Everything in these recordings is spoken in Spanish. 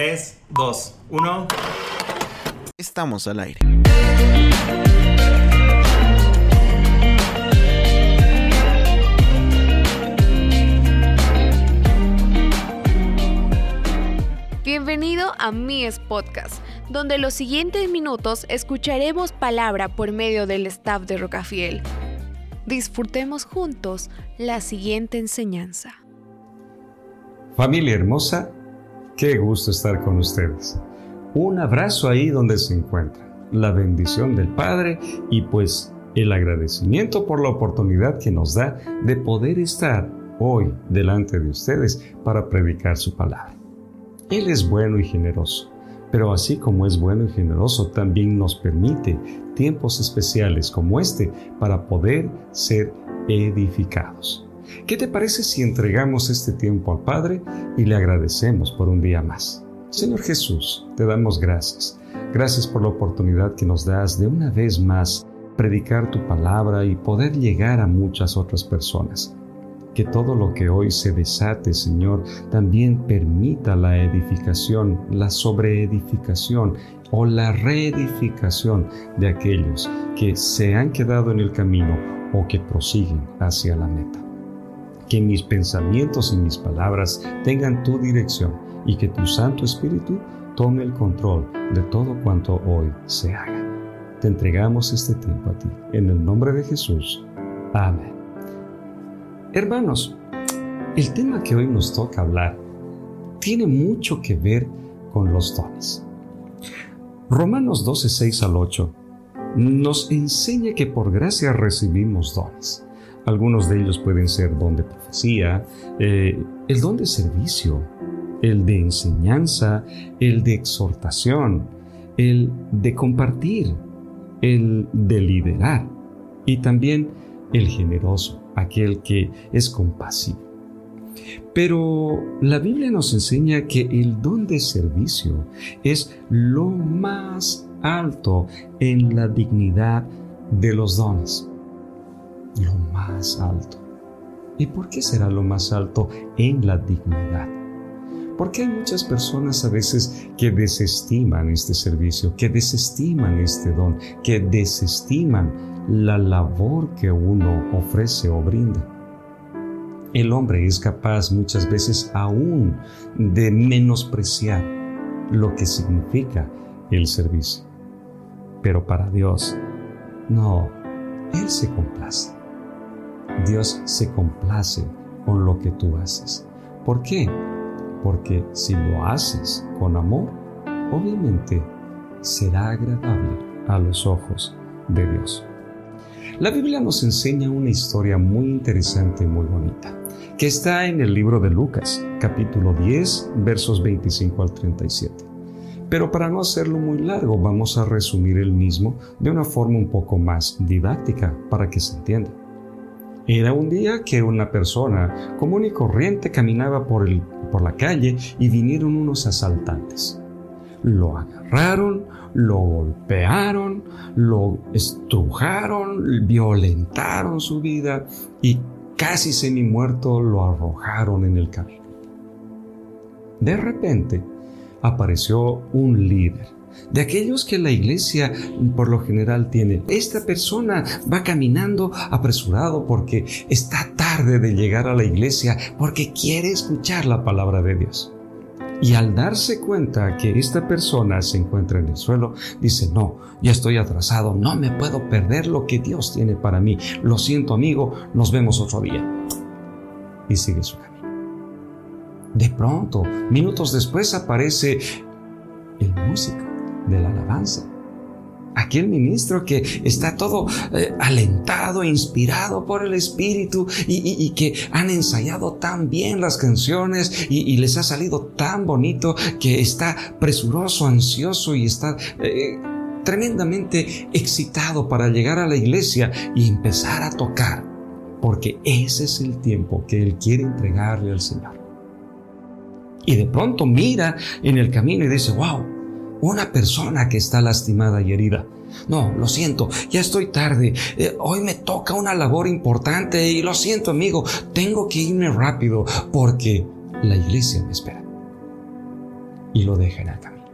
3, 2, 1. Estamos al aire. Bienvenido a Mies Podcast, donde los siguientes minutos escucharemos palabra por medio del staff de Rocafiel. Disfrutemos juntos la siguiente enseñanza. Familia hermosa, qué gusto estar con ustedes. Un abrazo ahí donde se encuentra, la bendición del Padre y pues el agradecimiento por la oportunidad que nos da de poder estar hoy delante de ustedes para predicar su palabra. Él es bueno y generoso, pero así como es bueno y generoso, también nos permite tiempos especiales como este para poder ser edificados. ¿Qué te parece si entregamos este tiempo al Padre y le agradecemos por un día más? Señor Jesús, te damos gracias. Gracias por la oportunidad que nos das de una vez más predicar tu palabra y poder llegar a muchas otras personas. Que todo lo que hoy se desate, Señor, también permita la edificación, la sobreedificación o la reedificación de aquellos que se han quedado en el camino o que prosiguen hacia la meta. Que mis pensamientos y mis palabras tengan tu dirección y que tu Santo Espíritu tome el control de todo cuanto hoy se haga. Te entregamos este tiempo a ti, en el nombre de Jesús. Amén. Hermanos, el tema que hoy nos toca hablar tiene mucho que ver con los dones. Romanos 12, 6 al 8 nos enseña que por gracia recibimos dones. Algunos de ellos pueden ser don de profecía, eh, el don de servicio, el de enseñanza, el de exhortación, el de compartir, el de liderar y también el generoso aquel que es compasivo. Pero la Biblia nos enseña que el don de servicio es lo más alto en la dignidad de los dones. Lo más alto. ¿Y por qué será lo más alto en la dignidad? Porque hay muchas personas a veces que desestiman este servicio, que desestiman este don, que desestiman la labor que uno ofrece o brinda. El hombre es capaz muchas veces aún de menospreciar lo que significa el servicio. Pero para Dios, no, Él se complace. Dios se complace con lo que tú haces. ¿Por qué? Porque si lo haces con amor, obviamente será agradable a los ojos de Dios. La Biblia nos enseña una historia muy interesante y muy bonita, que está en el libro de Lucas, capítulo 10, versos 25 al 37. Pero para no hacerlo muy largo, vamos a resumir el mismo de una forma un poco más didáctica para que se entienda. Era un día que una persona común y corriente caminaba por, el, por la calle y vinieron unos asaltantes. Lo agarraron, lo golpearon, lo estrujaron, violentaron su vida y casi semi muerto lo arrojaron en el camino. De repente apareció un líder de aquellos que la iglesia por lo general tiene. Esta persona va caminando apresurado porque está tarde de llegar a la iglesia porque quiere escuchar la palabra de Dios. Y al darse cuenta que esta persona se encuentra en el suelo, dice, no, ya estoy atrasado, no me puedo perder lo que Dios tiene para mí. Lo siento amigo, nos vemos otro día. Y sigue su camino. De pronto, minutos después aparece el músico de la alabanza aquel ministro que está todo eh, alentado, inspirado por el Espíritu y, que han ensayado tan bien las canciones y, les ha salido tan bonito que está presuroso, ansioso y está eh, tremendamente excitado para llegar a la iglesia y empezar a tocar, porque ese es el tiempo que Él quiere entregarle al Señor. Y de pronto mira en el camino y dice, wow, una persona que está lastimada y herida. No, lo siento, ya estoy tarde. Eh, hoy me toca una labor importante y lo siento amigo, tengo que irme rápido porque la iglesia me espera. y lo deja en el camino.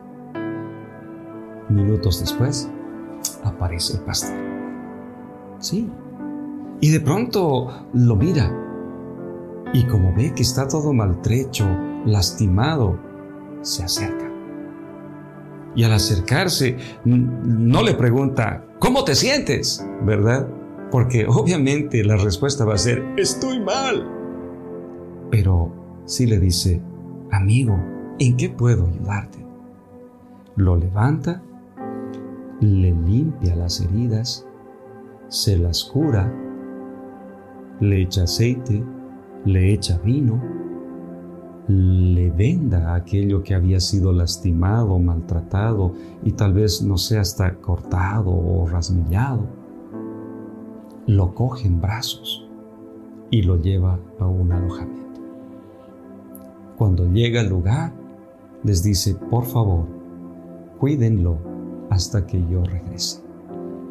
Minutos después, aparece el pastor. Sí. Y de pronto lo mira. Y como ve que está todo maltrecho, lastimado, se acerca. Y al acercarse, no le pregunta, ¿cómo te sientes? ¿Verdad? Porque obviamente la respuesta va a ser, estoy mal. Pero sí le dice, amigo, ¿en qué puedo ayudarte? Lo levanta, le limpia las heridas, se las cura, le echa aceite, le echa vino, le venda aquello que había sido lastimado, maltratado y tal vez no sea hasta cortado o rasmillado. Lo coge en brazos y lo lleva a un alojamiento. Cuando llega al lugar, les dice, por favor, cuídenlo hasta que yo regrese.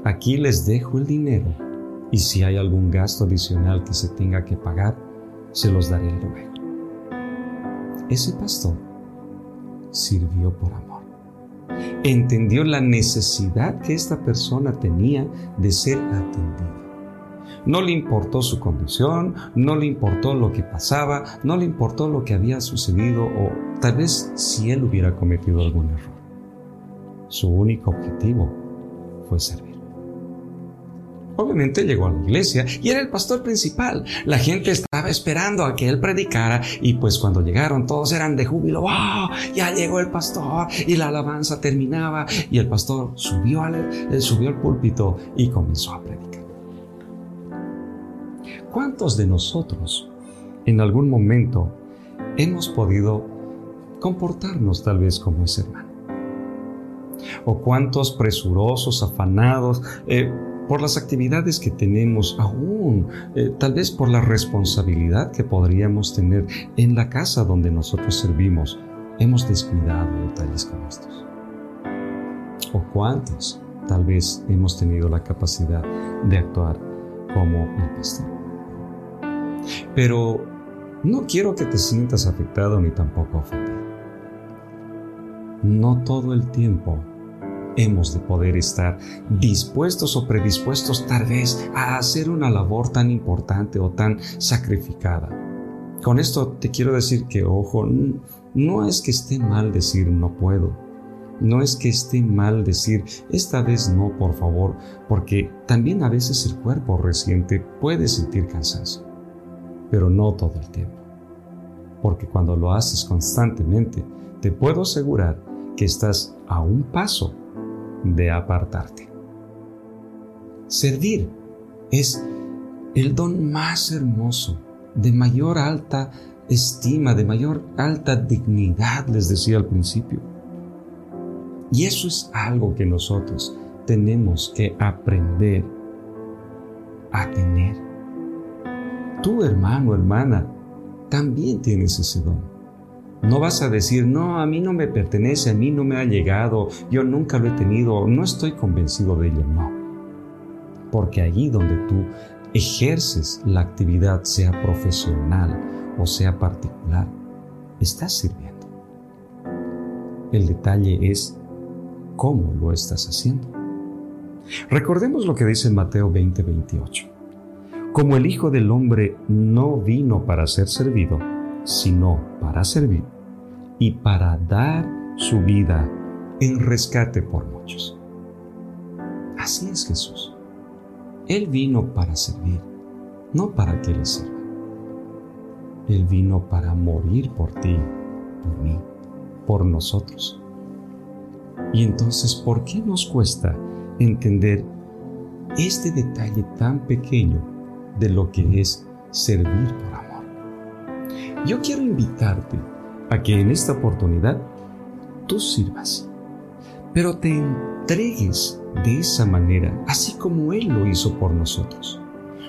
Aquí les dejo el dinero y si hay algún gasto adicional que se tenga que pagar, se los daré luego. Ese pastor sirvió por amor. Entendió la necesidad que esta persona tenía de ser atendida. No le importó su condición, no le importó lo que pasaba, no le importó lo que había sucedido o tal vez si él hubiera cometido algún error. Su único objetivo fue servir. Obviamente llegó a la iglesia y era el pastor principal. La gente estaba esperando a que él predicara y pues cuando llegaron todos eran de júbilo. ¡Wow! Ya llegó el pastor y la alabanza terminaba y el pastor subió al, subió al púlpito y comenzó a predicar. ¿Cuántos de nosotros en algún momento hemos podido comportarnos tal vez como ese hermano? ¿O cuántos presurosos, afanados, eh, por las actividades que tenemos aún, eh, tal vez por la responsabilidad que podríamos tener en la casa donde nosotros servimos, hemos descuidado detalles como estos. ¿O cuántos tal vez hemos tenido la capacidad de actuar como el pastor? Pero no quiero que te sientas afectado ni tampoco ofendido. No todo el tiempo hemos de poder estar dispuestos o predispuestos tal vez a hacer una labor tan importante o tan sacrificada. Con esto te quiero decir que, ojo, no es que esté mal decir no puedo. No es que esté mal decir esta vez no, por favor, porque también a veces el cuerpo reciente puede sentir cansancio, pero no todo el tiempo. Porque cuando lo haces constantemente, te puedo asegurar que estás a un paso de apartarte. Servir es el don más hermoso, de mayor alta estima, de mayor alta dignidad, les decía al principio. Y eso es algo que nosotros tenemos que aprender a tener. Tu hermano, hermana, también tienes ese don. No vas a decir, no, a mí no me pertenece, a mí no me ha llegado, yo nunca lo he tenido, no estoy convencido de ello, no. Porque allí donde tú ejerces la actividad, sea profesional o sea particular, estás sirviendo. El detalle es cómo lo estás haciendo. Recordemos lo que dice Mateo 20:28. Como el Hijo del Hombre no vino para ser servido, sino para servir y para dar su vida en rescate por muchos. Así es Jesús. Él vino para servir, no para que le sirva. Él vino para morir por ti, por mí, por nosotros. Y entonces, ¿por qué nos cuesta entender este detalle tan pequeño de lo que es servir por amor? Yo quiero invitarte a que en esta oportunidad tú sirvas, pero te entregues de esa manera, así como Él lo hizo por nosotros.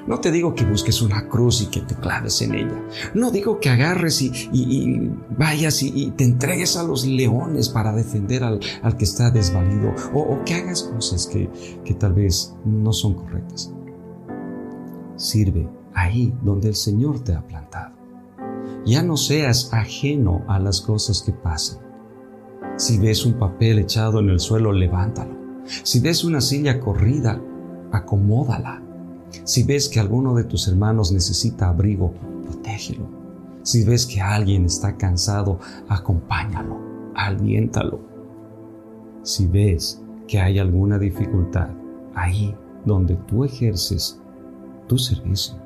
No te digo que busques una cruz y que te claves en ella. No digo que agarres y, vayas y, te entregues a los leones para defender al, que está desvalido o, que hagas cosas que, que tal vez no son correctas. Sirve ahí donde el Señor te ha plantado. Ya no seas ajeno a las cosas que pasan. Si ves un papel echado en el suelo, levántalo. Si ves una silla corrida, acomódala. Si ves que alguno de tus hermanos necesita abrigo, protégelo. Si ves que alguien está cansado, acompáñalo, aliéntalo. Si ves que hay alguna dificultad ahí donde tú ejerces tu servicio,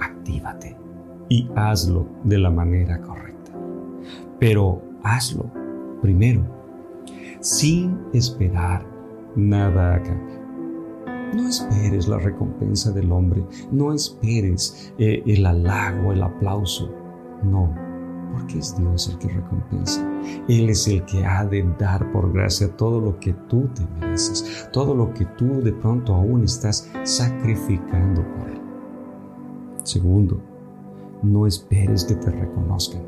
actívate y hazlo de la manera correcta. Pero hazlo primero, sin esperar nada a cambio. No esperes la recompensa del hombre, no esperes eh, el halago, el aplauso. No, porque es Dios el que recompensa. Él es el que ha de dar por gracia todo lo que tú te mereces, todo lo que tú de pronto aún estás sacrificando por Él. Segundo, no esperes que te reconozcan.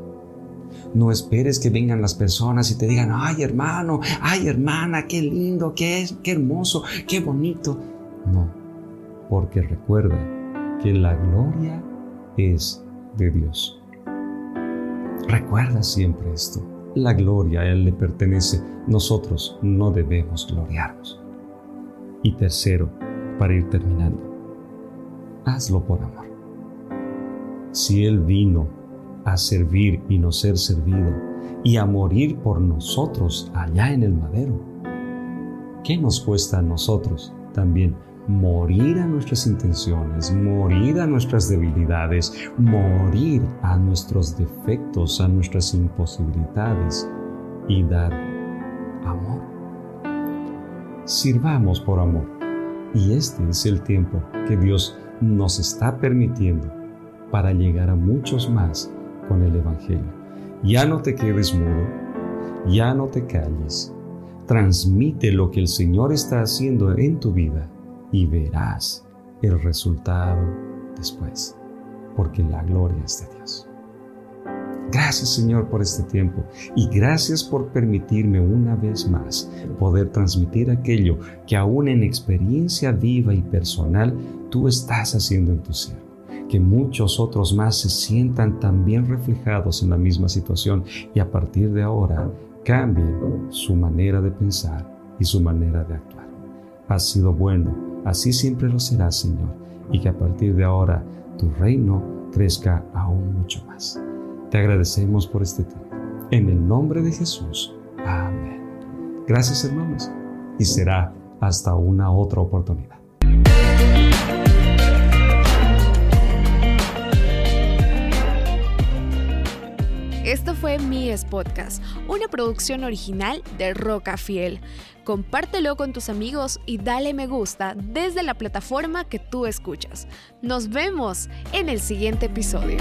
No esperes que vengan las personas y te digan, ay hermano, ay hermana, qué lindo, qué, qué hermoso, qué bonito. No, porque recuerda que la gloria es de Dios. Recuerda siempre esto. La gloria a Él le pertenece. Nosotros no debemos gloriarnos. Y tercero, para ir terminando, hazlo por amor. Si Él vino a servir y no ser servido y a morir por nosotros allá en el madero, ¿qué nos cuesta a nosotros también morir a nuestras intenciones, morir a nuestras debilidades, morir a nuestros defectos, a nuestras imposibilidades y dar amor. Sirvamos por amor. Y este es el tiempo que Dios nos está permitiendo para llegar a muchos más con el Evangelio. Ya no te quedes mudo, ya no te calles. Transmite lo que el Señor está haciendo en tu vida y verás el resultado después, porque la gloria es de Dios. Gracias Señor por este tiempo y gracias por permitirme una vez más poder transmitir aquello que aún en experiencia viva y personal tú estás haciendo en tu siervo. Que muchos otros más se sientan también reflejados en la misma situación y a partir de ahora cambien su manera de pensar y su manera de actuar. Has sido bueno Así siempre lo será, Señor, y que a partir de ahora tu reino crezca aún mucho más. Te agradecemos por este tiempo. En el nombre de Jesús. Amén. Gracias, hermanos, y será hasta una otra oportunidad. Esto fue Mies Podcast, una producción original de Roca Fiel. Compártelo con tus amigos y dale me gusta desde la plataforma que tú escuchas. Nos vemos en el siguiente episodio.